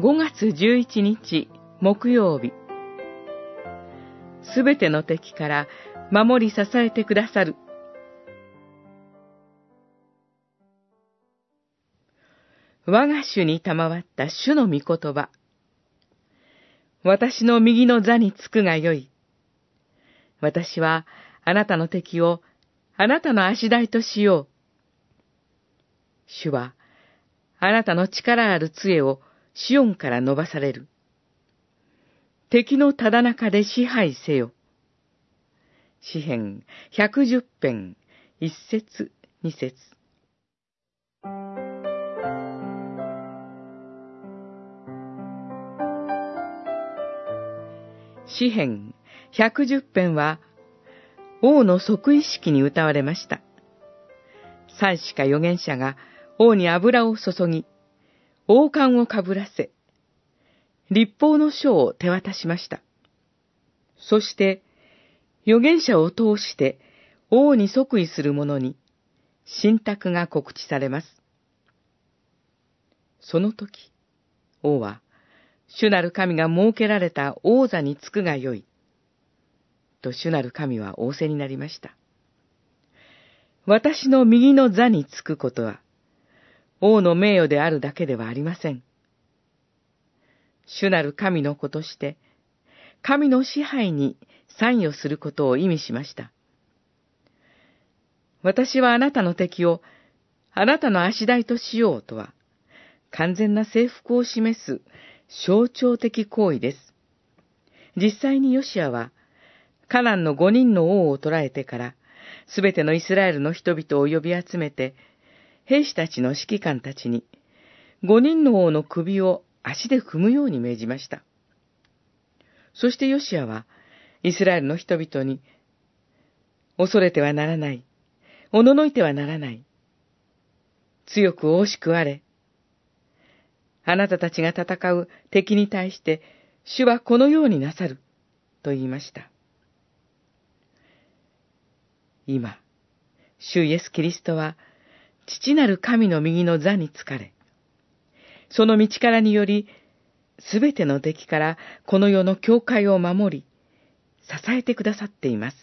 5月11日木曜日すべての敵から守り支えてくださる我が主に賜った主の御言葉。私の右の座につくがよい。私はあなたの敵をあなたの足台としよう。主はあなたの力ある杖をシオンから伸ばされる。敵のただ中で支配せよ。詩編百十編一節二節詩編百十編は、王の即位式に歌われました。三子か預言者が王に油を注ぎ、王冠をかぶらせ、立法の書を手渡しました。そして、預言者を通して王に即位する者に、信託が告知されます。その時、王は、主なる神が設けられた王座につくがよい。と主なる神は仰せになりました。私の右の座につくことは、王の名誉であるだけではありません。主なる神の子として、神の支配に参与することを意味しました。私はあなたの敵をあなたの足台としようとは、完全な征服を示す象徴的行為です。実際にヨシアは、カナンの五人の王を捕らえてから、すべてのイスラエルの人々を呼び集めて、兵士たちの指揮官たちに、五人の王の首を足で踏むように命じました。そしてヨシアは、イスラエルの人々に、恐れてはならない。おののいてはならない。強く惜しくあれ。あなたたちが戦う敵に対して、主はこのようになさる、と言いました。今、主イエス・キリストは、父なる神の右の座につかれ、その道からにより、すべての敵からこの世の教会を守り、支えてくださっています。